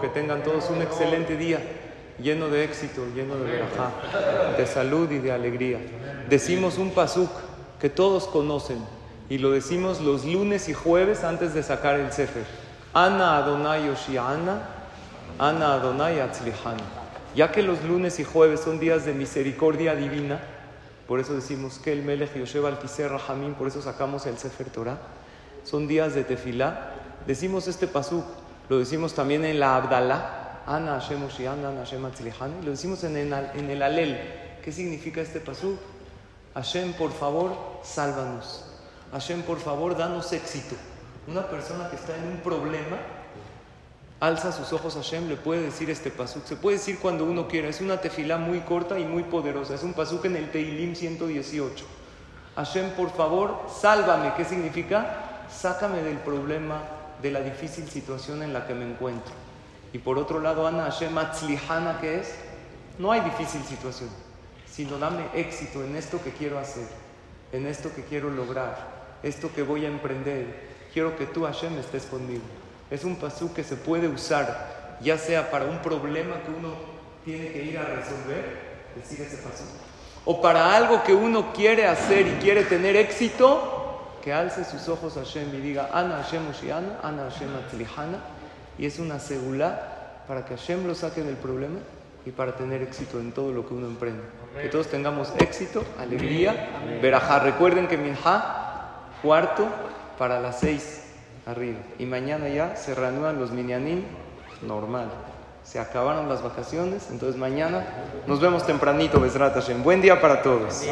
Que tengan todos un excelente día, lleno de éxito, lleno de verajá, de salud y de alegría. Decimos un pasuk que todos conocen y lo decimos los lunes y jueves antes de sacar el Sefer. Ana Adonai Oshiana, Ana Adonai Atzlihana. Ya que los lunes y jueves son días de misericordia divina, por eso decimos que el Melech Yosef al Rahamim, por eso sacamos el Sefer Torah, son días de tefilá. Decimos este pasuk, lo decimos también en la Abdalá, Ana Hashem Oshiana, Ana Hashem Atzlihana, y lo decimos en el, en el Alel. ¿Qué significa este pasuk? Hashem, por favor, sálvanos. Hashem, por favor, danos éxito. Una persona que está en un problema, alza sus ojos a Hashem, le puede decir este pasuk. Se puede decir cuando uno quiera. Es una tefilá muy corta y muy poderosa. Es un pasuk en el Teilim 118. Hashem, por favor, sálvame. ¿Qué significa? Sácame del problema, de la difícil situación en la que me encuentro. Y por otro lado, Ana Hashem Atzlihana, que es, no hay difícil situación, sino dame éxito en esto que quiero hacer, en esto que quiero lograr, esto que voy a emprender. Quiero que tú, Hashem, estés conmigo. Es un pasú que se puede usar, ya sea para un problema que uno tiene que ir a resolver, decir ese pasú, o para algo que uno quiere hacer y quiere tener éxito, que alce sus ojos a Hashem y diga, Ana Hashem Oshiana, Ana Hashem Atlihana, y es una segula para que Hashem lo saque del problema y para tener éxito en todo lo que uno emprende. Que todos tengamos éxito, alegría, verajá. Recuerden que Minha, cuarto para las seis arriba. Y mañana ya se reanudan los minyanim normal. Se acabaron las vacaciones, entonces mañana nos vemos tempranito, Besrat Hashem. Buen día para todos.